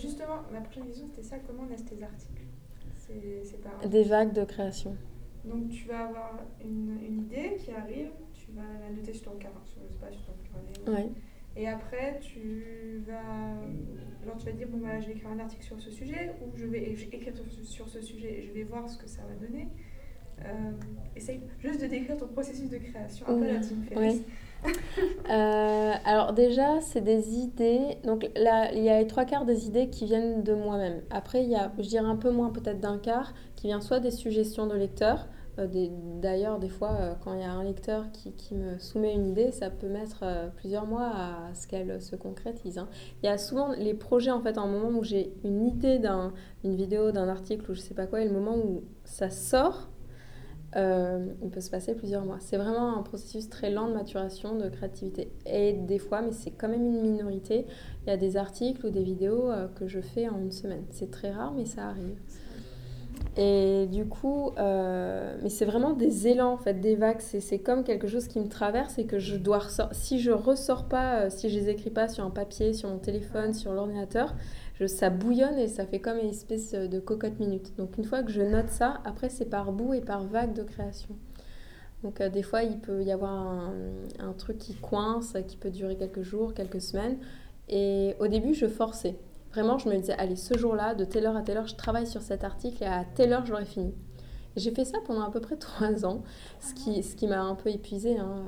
justement, ma prochaine question, c'était ça comment naissent tes articles C'est par... Des vagues de création. Donc, tu vas avoir une, une, idée qui arrive, tu vas la noter sur ton carnet, sur, je sais pas, sur ton carnet. Ouais. Et après, tu vas, genre, tu vas dire, bon, bah, je vais écrire un article sur ce sujet, ou je vais écrire sur ce sujet et je vais voir ce que ça va donner. Euh, essaye juste de décrire ton processus de création, un peu la. Euh, alors déjà, c'est des idées. Donc là, il y a les trois quarts des idées qui viennent de moi-même. Après, il y a, je dirais un peu moins peut-être d'un quart, qui vient soit des suggestions de lecteurs, euh, D'ailleurs, des fois, euh, quand il y a un lecteur qui, qui, me soumet une idée, ça peut mettre plusieurs mois à ce qu'elle se concrétise. Hein. Il y a souvent les projets, en fait, un moment où j'ai une idée d'une vidéo, d'un article ou je sais pas quoi, et le moment où ça sort, il peut se passer plusieurs mois. C'est vraiment un processus très lent de maturation, de créativité. Et des fois, mais c'est quand même une minorité, il y a des articles ou des vidéos que je fais en une semaine. C'est très rare, mais ça arrive. Et du coup, euh, mais c'est vraiment des élans, en fait, des vagues. C'est comme quelque chose qui me traverse et que je dois ressortir. Si je ressors pas, euh, si je les écris pas sur un papier, sur mon téléphone, sur l'ordinateur, ça bouillonne et ça fait comme une espèce de cocotte minute. Donc une fois que je note ça, après c'est par bout et par vague de création. Donc euh, des fois, il peut y avoir un, truc qui coince, qui peut durer quelques jours, quelques semaines. Et au début, je forçais. Vraiment, je me disais, allez, ce jour-là, de telle heure à telle heure, je travaille sur cet article et à telle heure, je l'aurai fini. J'ai fait ça pendant à peu près trois ans, ce qui, ce qui m'a un peu épuisé. Hein.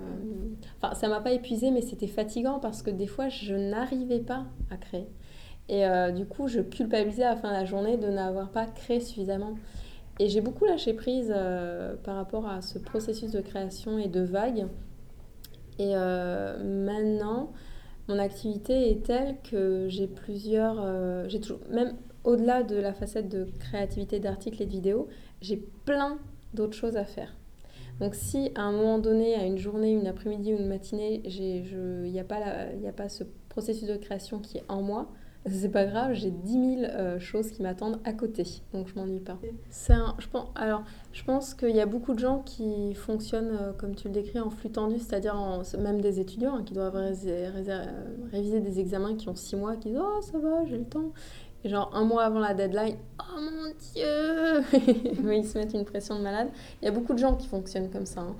Enfin, ça m'a pas épuisé, mais c'était fatigant parce que des fois, je n'arrivais pas à créer. Et euh, du coup, je culpabilisais à la fin de la journée de n'avoir pas créé suffisamment. Et j'ai beaucoup lâché prise euh, par rapport à ce processus de création et de vague. Et euh, maintenant, mon activité est telle que j'ai plusieurs. J'ai toujours, même au-delà de la facette de créativité d'articles et de vidéos, j'ai plein d'autres choses à faire. Donc si à un moment donné, à une journée, une après-midi ou une matinée, il n'y a, a pas ce processus de création qui est en moi, c'est pas grave, j'ai 10 000 euh, choses qui m'attendent à côté, donc je m'ennuie pas. Un, je pense, alors, je pense qu'il y a beaucoup de gens qui fonctionnent, euh, comme tu le décris, en flux tendu, c'est-à-dire même des étudiants hein, qui doivent réviser des examens qui ont 6 mois, qui disent Oh, ça va, j'ai le temps. Et genre un mois avant la deadline, oh mon dieu Ils se mettent une pression de malade. Il y a beaucoup de gens qui fonctionnent comme ça, hein.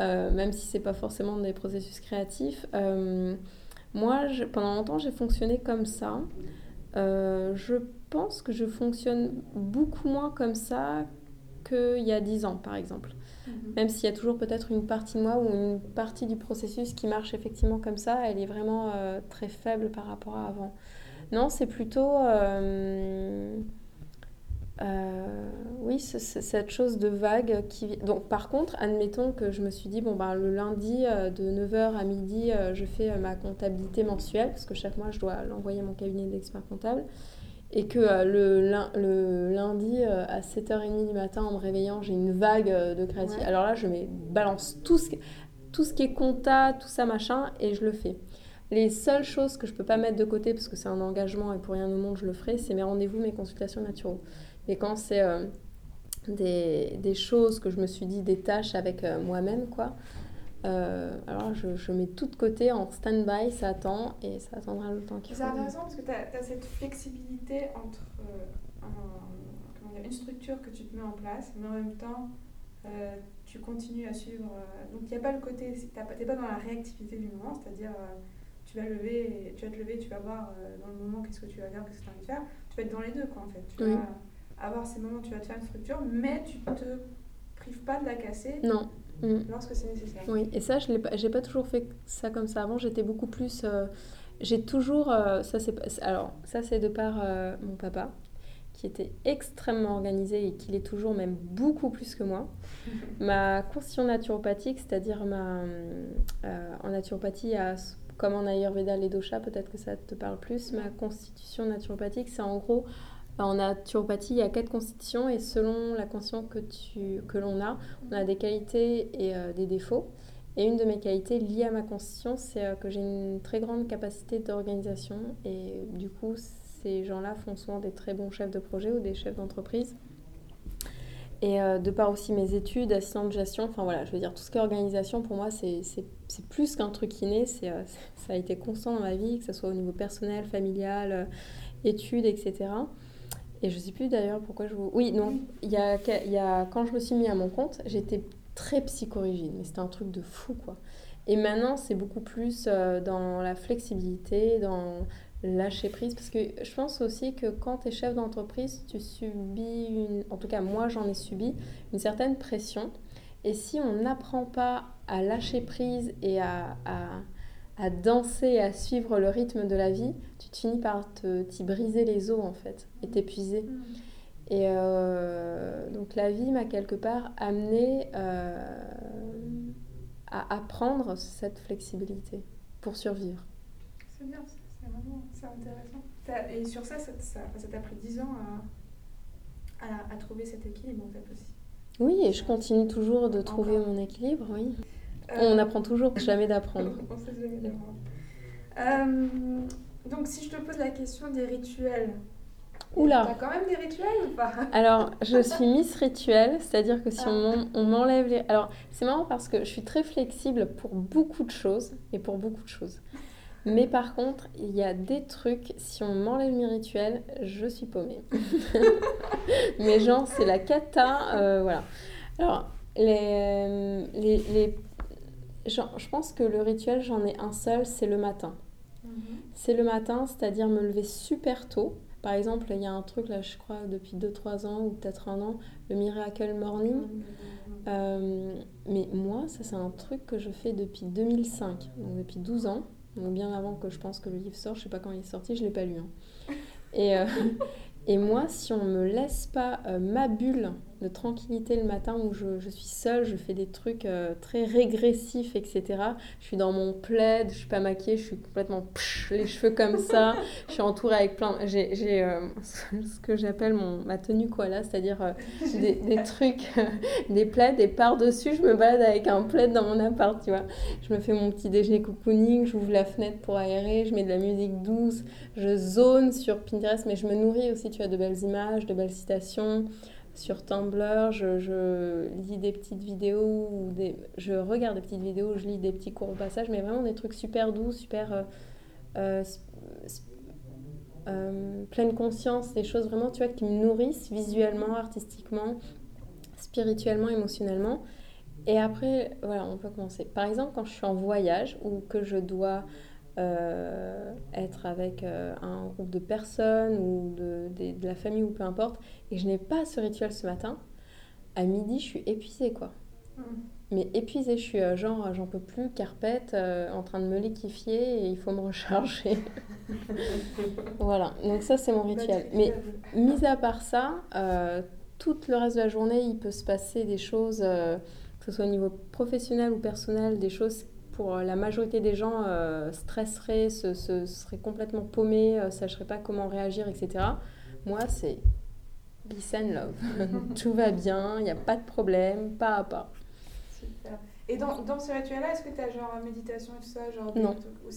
euh, même si c'est pas forcément des processus créatifs. Moi, pendant longtemps, j'ai fonctionné comme ça. Euh, je pense que je fonctionne beaucoup moins comme ça qu'il y a 10 ans, par exemple. Mhm. Même s'il y a toujours peut-être une partie de moi ou une partie du processus qui marche effectivement comme ça, elle est vraiment euh, très faible par rapport à avant. Non, c'est plutôt... Euh, euh, oui, cette chose de vague qui... Donc par contre, admettons que je me suis dit, bon, ben, le lundi euh, de 9h à midi, euh, je fais ma comptabilité mensuelle, parce que chaque mois, je dois l'envoyer à mon cabinet d'expert comptable. Et que le, le, lundi, à 7h30 du matin, en me réveillant, j'ai une vague de créativité. Alors là, je mets, balance tout ce, tout ce qui est compta, tout ça, machin, et je le fais. Les seules choses que je peux pas mettre de côté, parce que c'est un engagement et pour rien au monde je le ferai, c'est mes rendez-vous, mes consultations naturelles. Et quand c'est euh, des, des, choses que je me suis dit, des tâches avec euh, moi-même, quoi, euh, alors je, je, mets tout de côté en stand-by, ça attend et ça attendra le temps qu'il faut. C'est intéressant parce que tu as, cette flexibilité entre un, dire, une structure que tu te mets en place, mais en même temps, tu continues à suivre. donc il n'y a pas le côté, tu n'es pas dans la réactivité du moment, c'est-à-dire tu vas lever, tu vas te lever, tu vas voir dans le moment qu'est-ce que tu vas faire, qu'est-ce que tu as envie de faire. Tu vas être dans les deux, quoi, en fait. Tu vas, avoir ces moments où tu vas te faire une structure, mais tu te prives pas de la casser. Non. Mm. Lorsque c'est nécessaire. Oui, et ça, je n'ai pas, pas toujours fait ça comme ça. Avant, j'étais beaucoup plus. Euh, j'ai toujours. Euh, ça, c'est, alors, ça, c'est de par euh, mon papa, qui était extrêmement organisé et qui l'est toujours, même beaucoup plus que moi. ma constitution naturopathique, c'est-à-dire ma. en naturopathie, à, comme en Ayurveda, les doshas, peut-être que ça te parle plus. Ma constitution naturopathique, c'est en gros en naturopathie, il y a quatre constitutions et selon la constitution que, que l'on a, on a des qualités et euh, des défauts. Et une de mes qualités liées à ma constitution, c'est euh, que j'ai une très grande capacité d'organisation et du coup, ces gens-là font souvent des très bons chefs de projet ou des chefs d'entreprise. Et euh, de par aussi mes études, assistant de gestion, enfin voilà, je veux dire, tout ce qui est organisation, pour moi, c'est, plus qu'un truc inné, c'est, ça a été constant dans ma vie, que ce soit au niveau personnel, familial, études, etc. Et je sais plus d'ailleurs pourquoi je vous... Oui, non, il y a, y a, quand je me suis mis à mon compte, j'étais très psychorigide, mais c'était un truc de fou, quoi. Et maintenant, c'est beaucoup plus euh, dans la flexibilité, dans lâcher prise, parce que je pense aussi que quand tu es chef d'entreprise, tu subis, une... en tout cas moi j'en ai subi, une certaine pression. Et si on n'apprend pas à lâcher prise et à, à danser, à suivre le rythme de la vie, tu te finis par t'y briser les os en fait et t'épuiser. Mm. Et euh, donc la vie m'a quelque part amené euh, à apprendre cette flexibilité pour survivre. C'est bien, c'est vraiment intéressant. Et sur ça, ça t'a pris 10 ans à, à, à, trouver cet équilibre en fait aussi. Oui, et je continue toujours de trouver mon équilibre, oui. Euh, On apprend toujours, jamais d'apprendre. On sait jamais d'apprendre. Euh, donc si je te pose la question des rituels, Oula. T'as quand même des rituels ou pas? Alors, je suis Miss Rituel, c'est-à-dire que si on ah. m'enlève les... Alors, c'est marrant parce que je suis très flexible pour beaucoup de choses et pour beaucoup de choses. Mais par contre, il y a des trucs, si on m'enlève mes rituels, je suis paumée. Mais genre, c'est la cata, euh, voilà. Alors, les, les, les je pense que le rituel, j'en ai un seul, c'est le matin. Mhm. C'est le matin, c'est-à-dire me lever super tôt. Par exemple, il y a un truc là, je crois, depuis 2-3 ans ou peut-être un an, le Miracle Morning. Euh, mais moi, ça, c'est un truc que je fais depuis 2005, donc depuis 12 ans, donc bien avant que je pense que le livre sorte. Je sais pas quand il est sorti, je l'ai pas lu. Hein. Et, euh, Et moi, si on me laisse pas euh, ma bulle de tranquillité le matin où je, je suis seule, je fais des trucs euh, très régressifs, etc. Je suis dans mon plaid, je suis pas maquillée, je suis complètement les cheveux comme ça. je suis entourée avec plein. J'ai euh, ce que j'appelle ma tenue koala, c'est-à-dire des, des, trucs, des plaids, et par-dessus, je me balade avec un plaid dans mon appart, tu vois. Je me fais mon petit déjeuner cocooning, j'ouvre la fenêtre pour aérer, je mets de la musique douce, je zone sur Pinterest, mais je me nourris aussi, tu as de belles images, de belles citations. Sur Tumblr, je, lis des petites vidéos, ou des, je regarde des petites vidéos, je lis des petits courts passages, mais vraiment des trucs super doux, super euh, euh, euh, pleine conscience, des choses vraiment tu vois, qui me nourrissent visuellement, artistiquement, spirituellement, émotionnellement. Et après, voilà, on peut commencer. Par exemple, quand je suis en voyage ou que je dois euh, être avec euh, un groupe de personnes ou de, de, la famille ou peu importe, et je n'ai pas ce rituel ce matin, à midi, je suis épuisée, quoi. Mm. Mais épuisée, je suis euh, genre, j'en peux plus, carpette, en train de me liquifier et il faut me recharger. voilà, donc ça, c'est mon bah, rituel. Mais mis à part ça, tout le reste de la journée, il peut se passer des choses, que ce soit au niveau professionnel ou personnel, des choses pour euh, la majorité des gens, euh, stresseraient, se, se, seraient complètement paumés, ne euh, sacheraient pas comment réagir, etc. Moi, c'est peace and love. Tout va bien, il n'y a pas de problème, pas à pas. Super. Et dans, dans ce rituel-là, est-ce que tu as genre méditation et tout ça genre Non. Ou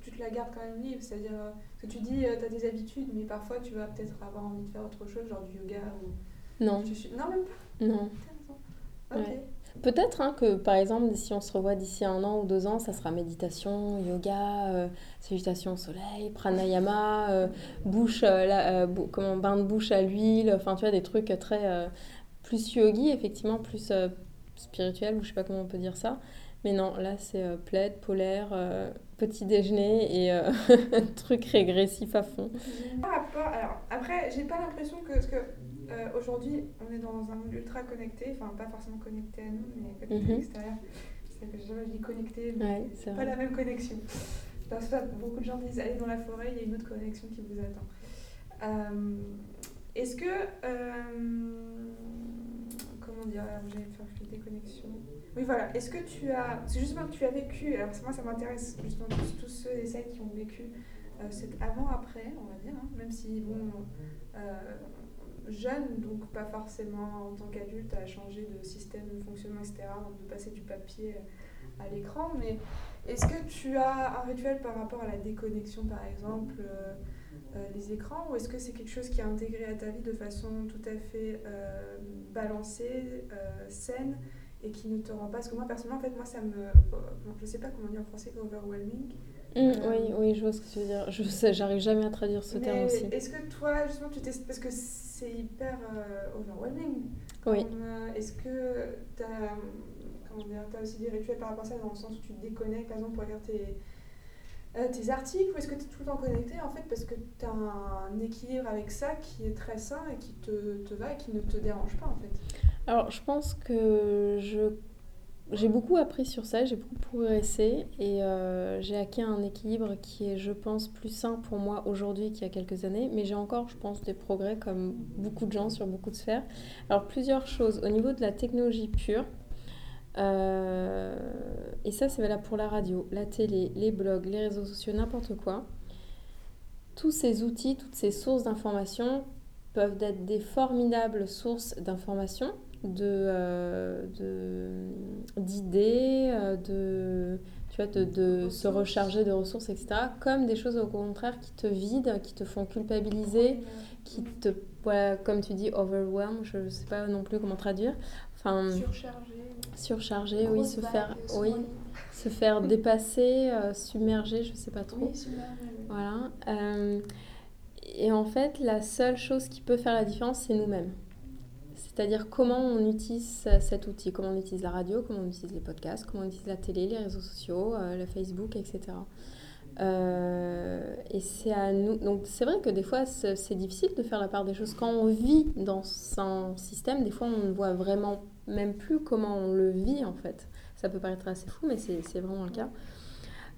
tu te la gardes quand même libre C'est-à-dire que tu dis, tu as des habitudes, mais parfois tu vas peut-être avoir envie de faire autre chose, genre du yoga ou... Non. Non, même pas Non. Ok. Peut-être hein, que, par exemple, si on se revoit d'ici un an ou deux ans, ça sera méditation, yoga, euh, salutation au soleil, pranayama, euh, bouche, euh, comment, bain de bouche à l'huile, enfin, tu vois, des trucs très plus yogi, effectivement, plus spirituel, ou je sais pas comment on peut dire ça. Mais non, là, c'est plaid, polaire, petit déjeuner et truc régressif à fond. Alors, après, j'ai pas l'impression que, que euh, aujourd'hui, on est dans un monde ultra connecté, enfin pas forcément connecté à nous, mais connecté à mhm. l'extérieur. Je dis connecté, mais pas la même connexion. Parce que beaucoup de gens disent allez dans la forêt, il y a une autre connexion qui vous attend. Euh, est-ce que. Euh, comment dire J'allais faire des connexions. Oui, voilà. Est-ce que tu as. C'est justement que tu as vécu. Alors, moi, ça m'intéresse justement tous, tous, ceux et celles qui ont vécu cet avant-après, on va dire, hein, même si, bon jeune, donc pas forcément en tant qu'adulte à changer de système de fonctionnement, etc., de passer du papier à l'écran. Mais est-ce que tu as un rituel par rapport à la déconnexion, par exemple, euh, euh, les écrans, ou est-ce que c'est quelque chose qui est intégré à ta vie de façon tout à fait euh, balancée, saine, et qui ne te rend pas... Parce que moi, personnellement, en fait, moi, ça me... je sais pas comment dire en français, overwhelming. Mmh, oui, oui, je vois ce que tu veux dire. Je sais, j'arrive jamais à traduire ce terme aussi. Est-ce que toi, justement, tu testes parce que c'est hyper overwhelming. Oui. Est-ce que tu as, comment dire, as aussi des rituels par rapport à ça, dans le sens où tu te déconnectes, par exemple, pour regarder tes, tes articles, ou est-ce que tu es tout le temps connecté, en fait, parce que tu as un équilibre avec ça qui est très sain et qui te, te va et qui ne te dérange pas, en fait? Alors, je pense que je j'ai beaucoup appris sur ça, j'ai beaucoup progressé et euh, j'ai acquis un équilibre qui est, je pense, plus sain pour moi aujourd'hui qu'il y a quelques années. Mais j'ai encore, je pense, des progrès comme beaucoup de gens sur beaucoup de sphères. Alors, plusieurs choses. Au niveau de la technologie pure, euh, et ça, c'est valable pour la radio, la télé, les blogs, les réseaux sociaux, n'importe quoi. Tous ces outils, toutes ces sources d'informations peuvent être des formidables sources d'informations d'idées, euh, de, tu vois, de, de se recharger de ressources, etc. Comme des choses au contraire qui te vident, qui te font culpabiliser, qui te, voilà, comme tu dis, overwhelm, je ne sais pas non plus comment traduire. Enfin, surcharger. Surcharger, oui, se faire, oui, se faire dépasser, euh, submerger, je ne sais pas trop. Oui, submerger. Voilà. et en fait, la seule chose qui peut faire la différence, c'est nous-mêmes. C'est-à-dire comment on utilise cet outil, comment on utilise la radio, comment on utilise les podcasts, comment on utilise la télé, les réseaux sociaux, euh, le Facebook, etc. Euh, et c'est à nous. Donc c'est vrai que des fois c'est difficile de faire la part des choses. Quand on vit dans un système, des fois on ne voit vraiment même plus comment on le vit en fait. Ça peut paraître assez fou, mais c'est vraiment le cas.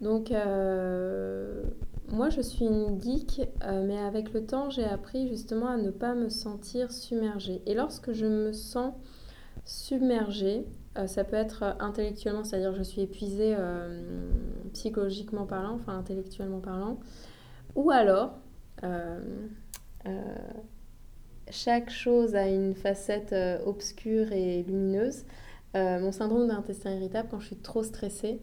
Donc euh, moi, je suis une geek, euh, mais avec le temps, j'ai appris justement à ne pas me sentir submergée. Et lorsque je me sens submergée, euh, ça peut être intellectuellement, c'est-à-dire je suis épuisée euh, psychologiquement parlant, enfin intellectuellement parlant, ou alors chaque chose a une facette obscure et lumineuse. mon syndrome d'intestin irritable, quand je suis trop stressée,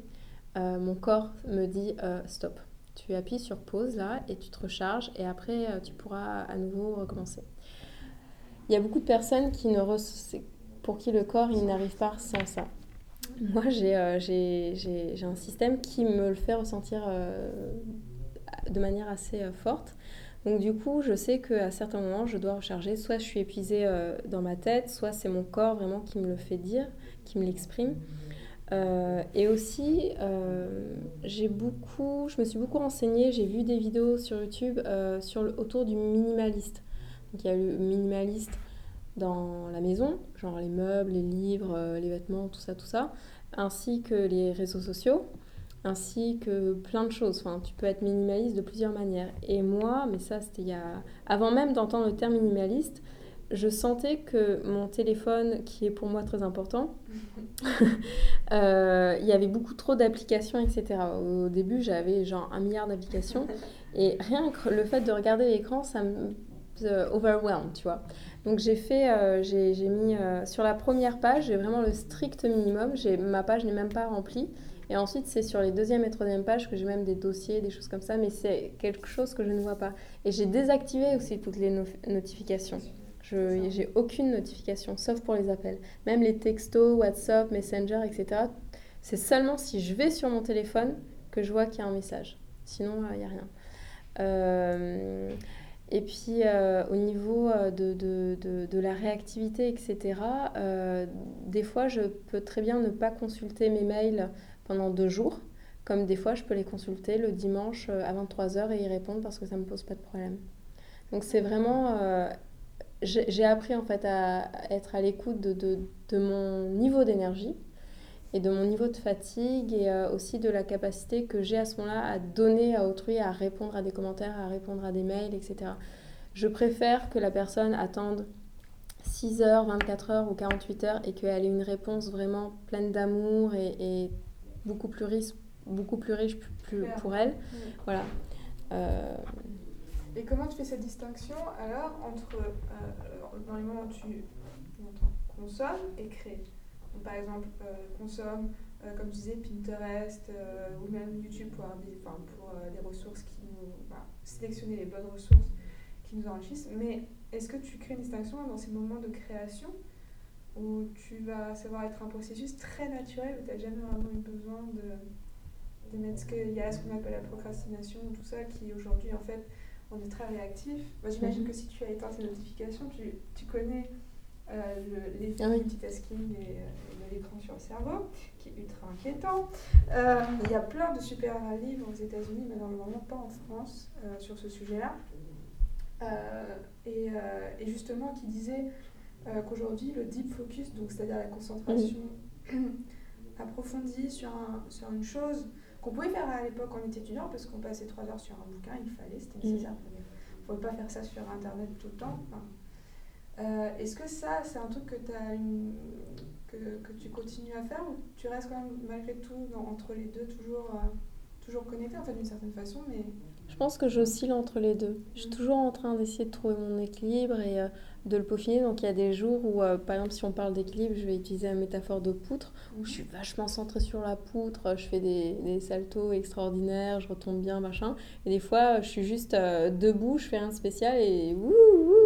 mon corps me dit stop tu appuies sur pause là et tu te recharges et après euh, tu pourras à nouveau recommencer. Il y a beaucoup de personnes qui ne pour qui le corps il n'arrive pas sans ça. Moi euh, j'ai un système qui me le fait ressentir euh, de manière assez forte. Donc du coup, je sais qu'à certains moments, je dois recharger. Soit je suis épuisée dans ma tête, soit c'est mon corps vraiment qui me le fait dire, qui me l'exprime. Euh, et aussi, euh, j'ai beaucoup, je me suis beaucoup renseignée, j'ai vu des vidéos sur YouTube euh, sur autour du minimaliste. Donc il y a le minimaliste dans la maison, genre les meubles, les livres, les vêtements, tout ça, tout ça, ainsi que les réseaux sociaux, ainsi que plein de choses. Enfin, tu peux être minimaliste de plusieurs manières. Et moi, mais ça c'était il y a... Avant même d'entendre le terme minimaliste, je sentais que mon téléphone, qui est pour moi très important, euh, il y avait beaucoup trop d'applications, etc. Au début, j'avais genre un milliard d'applications. Et rien que le fait de regarder l'écran, ça me euh, overwhelm, tu vois. Donc j'ai fait, euh, j'ai mis sur la première page, j'ai vraiment le strict minimum. Ma page n'est même pas remplie. Et ensuite, c'est sur les deuxième et troisième pages que j'ai même des dossiers, des choses comme ça, mais c'est quelque chose que je ne vois pas. Et j'ai désactivé aussi toutes les notifications. J'ai aucune notification, sauf pour les appels. Même les textos, WhatsApp, Messenger, etc. C'est seulement si je vais sur mon téléphone que je vois qu'il y a un message. Sinon, il n'y a rien. Euh, et puis, euh, au niveau euh, de, de, de, de, la réactivité, etc., des fois, je peux très bien ne pas consulter mes mails pendant deux jours. Comme des fois, je peux les consulter le dimanche à 23h et y répondre parce que ça ne me pose pas de problème. Donc, c'est vraiment j'ai appris en fait à être à l'écoute de, de, de, mon niveau d'énergie et de mon niveau de fatigue et euh, aussi de la capacité que j'ai à ce moment-là à donner à autrui, à répondre à des commentaires, à répondre à des mails, etc. Je préfère que la personne attende 6 heures, 24 heures ou 48 heures et qu'elle ait une réponse vraiment pleine d'amour et, et, beaucoup plus riche, beaucoup plus riche plus, pour elle. Voilà. Euh, et comment tu fais cette distinction alors entre euh, dans les moments où tu consommes et crées Par exemple, euh, consomme, euh, comme tu disais, Pinterest ou même YouTube pour, des, ressources qui nous. sélectionner les bonnes ressources qui nous enrichissent. Mais est-ce que tu crées une distinction dans ces moments de création où tu vas savoir être un processus très naturel où tu n'as jamais vraiment eu besoin de mettre ce qu'il y a ce qu'on appelle la procrastination, tout ça, qui aujourd'hui, en fait, on est très réactif. J'imagine mhm. que si tu as éteint tes notifications, tu, tu connais euh, l'effet ah multitasking et, euh, de l'écran sur le cerveau, qui est ultra inquiétant. Euh, il y a plein de super livres aux États-Unis, mais malheureusement pas en France, sur ce sujet-là. Et, et, justement, qui disait qu'aujourd'hui, le deep focus, c'est-à-dire la concentration approfondie sur, un, sur une chose qu'on pouvait faire à l'époque quand on était étudiant, parce qu'on passait trois heures sur un bouquin, il fallait, c'était nécessaire. On ne pouvait pas faire ça sur Internet tout le temps. Euh, est-ce que ça, c'est un truc que, as une... que, que, tu continues à faire ou tu restes quand même malgré tout entre les deux toujours, euh, toujours connecté en fait d'une certaine façon mais... Je pense que j'oscille entre les deux. Je suis mm. toujours en train d'essayer de trouver mon équilibre et euh, de le peaufiner. Donc il y a des jours où, par exemple, si on parle d'équilibre, je vais utiliser la métaphore de poutre, où je suis vachement centrée sur la poutre, je fais des, des saltos extraordinaires, je retombe bien, machin. Et des fois, je suis juste debout, je fais un spécial et wouh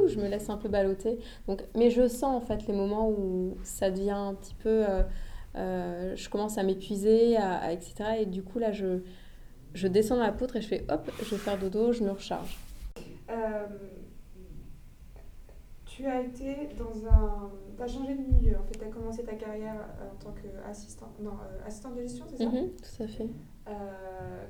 je me laisse un peu balloter. Donc, mais je sens en fait les moments où ça devient un petit peu. Euh, euh, je commence à m'épuiser, à, etc. Et du coup, là, je, je descends dans la poutre et je fais hop, je vais faire dodo, je me recharge. Euh, tu as été dans un. Tu as changé de milieu. En fait, tu as commencé ta carrière en tant qu'assistant non, assistant de gestion, c'est ça? Mhm, Tout à fait.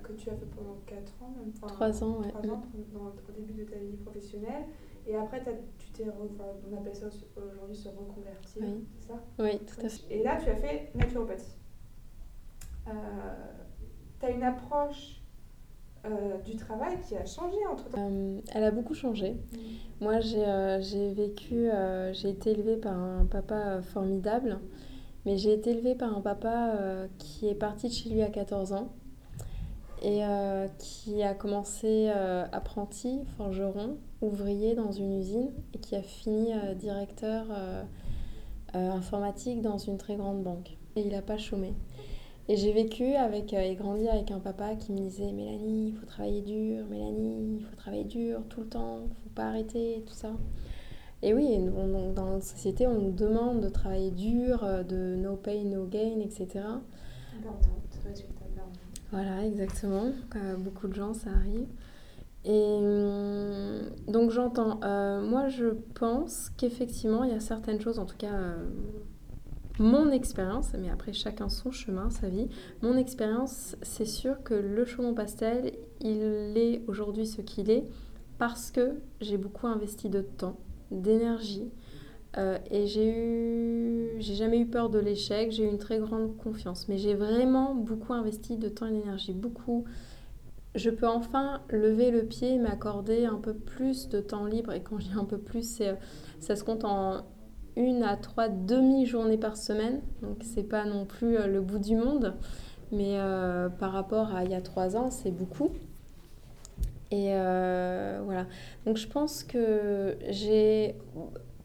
que tu as fait pendant 4 ans, même 3 ans, ouais. 3 ans, dans, au début de ta vie professionnelle. Et après, tu t'es, on appelle ça aujourd'hui se reconvertir, c'est ça? Oui, tout à fait. Et là, tu as fait naturopathie. Euh, tu as une approche euh, du travail qui a changé entre temps euh, Elle a beaucoup changé. Mm. Moi, j'ai vécu, j'ai été élevée par un papa formidable, mais j'ai été élevée par un papa qui est parti de chez lui à 14 ans et qui a commencé apprenti, forgeron, ouvrier dans une usine et qui a fini euh, directeur euh, euh, informatique dans une très grande banque. Et il n'a pas chômé. Et j'ai vécu avec et grandi avec un papa qui me disait Mélanie, il faut travailler dur, Mélanie, il faut travailler dur tout le temps, il ne faut pas arrêter, tout ça. Et oui, dans notre société, on nous demande de travailler dur, de no pain, no gain, etc. Voilà, exactement. beaucoup de gens, ça arrive. Et hum, donc j'entends. Euh, moi, je pense qu'effectivement, il y a certaines choses, en tout cas, euh, mon expérience, mais après chacun son chemin, sa vie, mon expérience, c'est sûr que le chaudron pastel, il est aujourd'hui ce qu'il est parce que j'ai beaucoup investi de temps, d'énergie. Euh, et j'ai eu, j'ai jamais eu peur de l'échec, j'ai eu une très grande confiance. Mais j'ai vraiment beaucoup investi de temps et d'énergie, beaucoup je peux enfin lever le pied m'accorder un peu plus de temps libre. Et quand je dis un peu plus, c'est, ça se compte en une à trois demi-journées par semaine. Donc c'est pas non plus euh, le bout du monde. Mais euh, par rapport à il y a trois ans, c'est beaucoup. Et euh, voilà. Donc je pense que j'ai...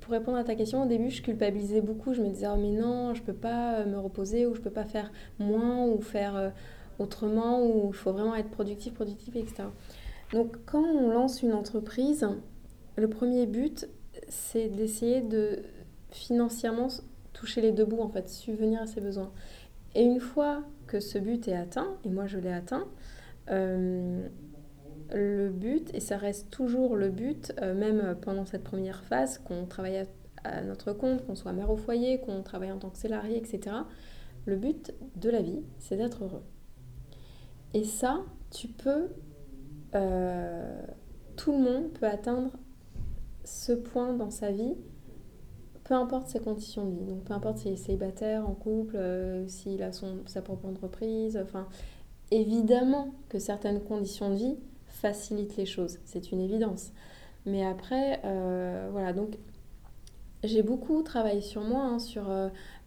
Pour répondre à ta question, au début, je culpabilisais beaucoup. Je me disais, oh mais non, je peux pas me reposer ou je peux pas faire moins ou faire autrement, où il faut vraiment être productif, productif, etc. Donc quand on lance une entreprise, le premier but, c'est d'essayer de financièrement toucher les deux bouts, en fait, subvenir à ses besoins. Et une fois que ce but est atteint, et moi je l'ai atteint, euh, le but, et ça reste toujours le but, euh, même pendant cette première phase, qu'on travaille à, notre compte, qu'on soit mère au foyer, qu'on travaille en tant que salarié, etc., le but de la vie, c'est d'être heureux. Et ça, tu peux, euh, tout le monde peut atteindre ce point dans sa vie, peu importe ses conditions de vie. Donc peu importe s'il est célibataire, en couple, euh, s'il a son, sa propre entreprise. Enfin, évidemment que certaines conditions de vie facilitent les choses, c'est une évidence. Mais après, euh, voilà, donc j'ai beaucoup travaillé sur moi, hein, sur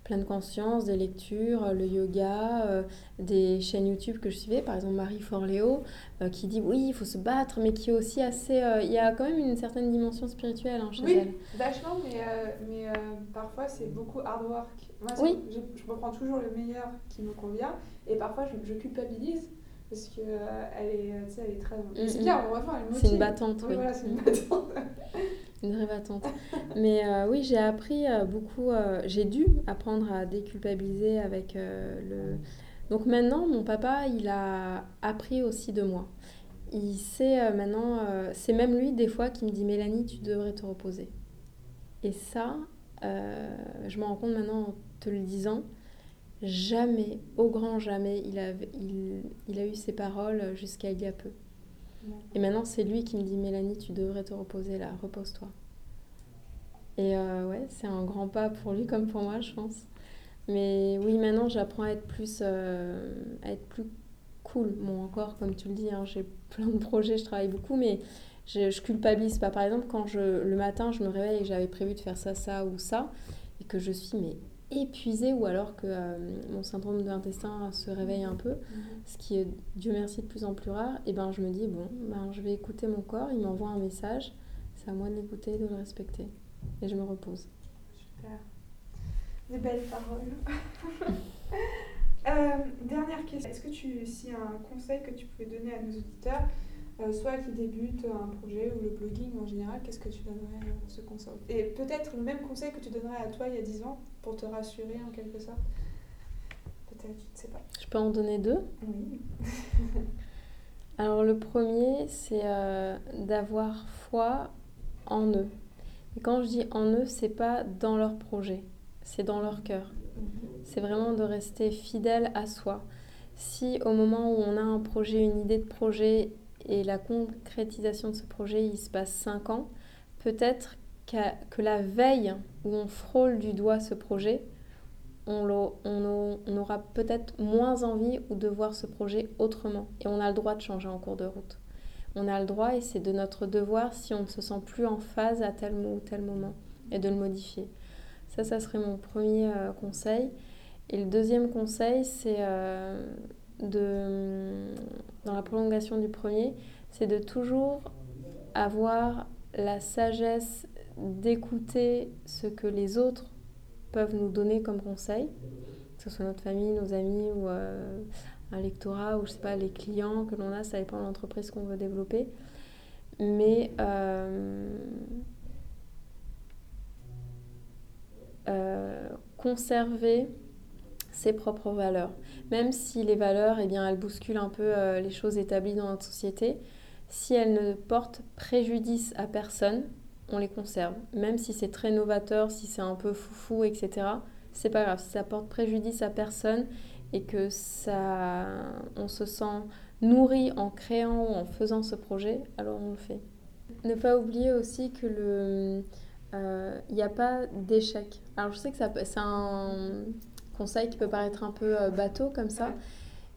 pleine conscience, des lectures, euh, le yoga, euh, des chaînes YouTube que je suivais, par exemple Marie Forleo, euh, qui dit oui, il faut se battre, mais qui est aussi assez... il y a quand même une certaine dimension spirituelle hein, chez oui, elle. vachement, mais, mais parfois c'est beaucoup hard work. Moi, oui. je, je reprends toujours le meilleur qui me convient, et parfois je, je culpabilise parce qu'elle est, elle est très... Mm, c'est bien, on va C'est une battante, oui. Voilà, c'est une battante. Une vraie battante. Mais euh, oui, j'ai appris euh, beaucoup. Euh, j'ai dû apprendre à déculpabiliser avec le, Donc maintenant, mon papa, il a appris aussi de moi. Il sait euh, maintenant, euh, c'est même lui des fois qui me dit Mélanie, tu devrais te reposer. Et ça, euh, je me rends compte maintenant en te le disant, jamais, au grand jamais, il a, il, il a eu ces paroles jusqu'à il y a peu. Et maintenant, c'est lui qui me dit Mélanie, tu devrais te reposer là, repose-toi. Et euh, ouais, c'est un grand pas pour lui comme pour moi, je pense. Mais oui, maintenant, j'apprends à être plus, euh, à être plus cool. Bon, encore, comme tu le dis, hein, j'ai plein de projets, je travaille beaucoup, mais je, je culpabilise pas. Par exemple, quand je, le matin, je me réveille et que j'avais prévu de faire ça, ça ou ça, et que je suis mais épuisée, ou alors que euh, mon syndrome de l'intestin se réveille un peu, Mhm. ce qui est, Dieu merci, de plus en plus rare, et ben je me dis, bon, ben, je vais écouter mon corps, il m'envoie un message, c'est à moi de l'écouter, de le respecter. Et je me repose. Super. Des belles paroles. Euh, dernière question. Est-ce que tu, a un conseil que tu pouvais donner à nos auditeurs, euh, soit qui débutent un projet ou le blogging en général, qu'est-ce que tu donnerais euh, ce conseil? Et peut-être le même conseil que tu donnerais à toi il y a 10 ans pour te rassurer en quelque sorte? Peut-être, je ne sais pas. Je peux en donner deux? Oui. Alors le premier, c'est euh, d'avoir foi en eux. Et quand je dis en eux, c'est pas dans leur projet, c'est dans leur cœur. C'est vraiment de rester fidèle à soi. Si au moment où on a un projet, une idée de projet et la concrétisation de ce projet, il se passe 5 ans, peut-être qu'à- que la veille où on frôle du doigt ce projet, on aura peut-être moins envie ou de voir ce projet autrement. Et on a le droit de changer en cours de route. On a le droit et c'est de notre devoir si on ne se sent plus en phase à tel ou tel moment et de le modifier. Ça, ça serait mon premier euh, conseil. Et le deuxième conseil, c'est euh, de, dans la prolongation du premier, c'est de toujours avoir la sagesse d'écouter ce que les autres peuvent nous donner comme conseil, que ce soit notre famille, nos amis ou euh, un lectorat ou je sais pas les clients que l'on a, ça dépend de l'entreprise qu'on veut développer. Mais euh, euh, conserver ses propres valeurs. Même si les valeurs, eh bien, elles bousculent un peu euh, les choses établies dans notre société, si elles ne portent préjudice à personne, on les conserve. Même si c'est très novateur, si c'est un peu foufou, etc., c'est pas grave. Si ça porte préjudice à personne et que ça, on se sent nourri en créant ou en faisant ce projet, alors on le fait. Ne pas oublier aussi que le, il n'y a pas d'échec. Alors je sais que ça c'est un conseil qui peut paraître un peu euh, bateau comme ça, Ouais.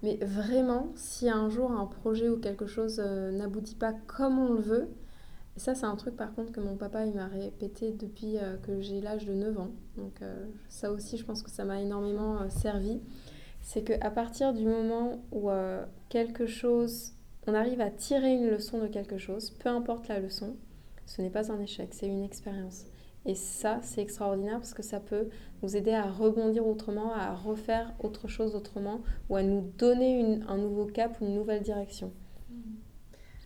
mais vraiment, si un jour un projet ou quelque chose euh, n'aboutit pas comme on le veut, et ça c'est un truc par contre que mon papa il m'a répété depuis euh, que j'ai l'âge de 9 ans, donc euh, ça aussi je pense que ça m'a énormément euh, servi, c'est qu'à partir du moment où quelque chose, on arrive à tirer une leçon de quelque chose, peu importe la leçon, ce n'est pas un échec, c'est une expérience. Et ça, c'est extraordinaire parce que ça peut nous aider à rebondir autrement, à refaire autre chose autrement ou à nous donner une- un nouveau cap ou une nouvelle direction.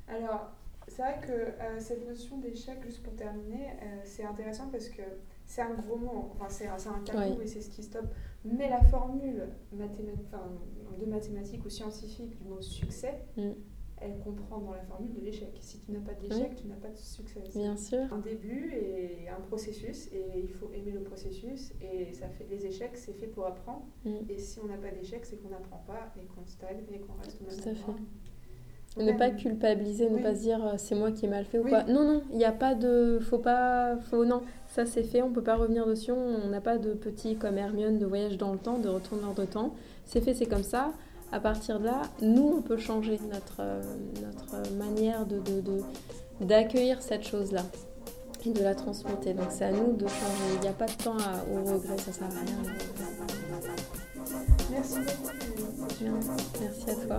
Alors, c'est vrai que euh, cette notion d'échec, juste pour terminer, euh, c'est intéressant parce que c'est un gros mot, enfin c'est un, tabou Oui. et c'est ce qui stoppe. Mais la formule enfin, de mathématiques ou scientifique du mot succès, Mm. Elle comprend dans la formule de l'échec. Si tu n'as pas d'échec, tu n'as pas de succès. Bien sûr. un début et un processus et il faut aimer le processus et ça fait les échecs c'est fait pour apprendre Mm. et si on n'a pas d'échecs c'est qu'on n'apprend pas et qu'on stagne et qu'on reste au même Tout à endroit. Ne Ouais, pas culpabiliser, ne pas se dire euh, c'est moi qui ai mal fait ou quoi. Non, non, il n'y a pas de. Faut pas. Faut, non, ça c'est fait, on peut pas revenir dessus. On n'a pas de petit comme Hermione de voyage dans le temps, de retourneur de temps. C'est fait, c'est comme ça. À partir de là, nous, on peut changer notre, euh, notre manière de, d'accueillir cette chose-là et de la transmuter. Donc c'est à nous de changer. Il n'y a pas de temps à- au regret, ça sert à rien. Merci beaucoup. Merci à toi.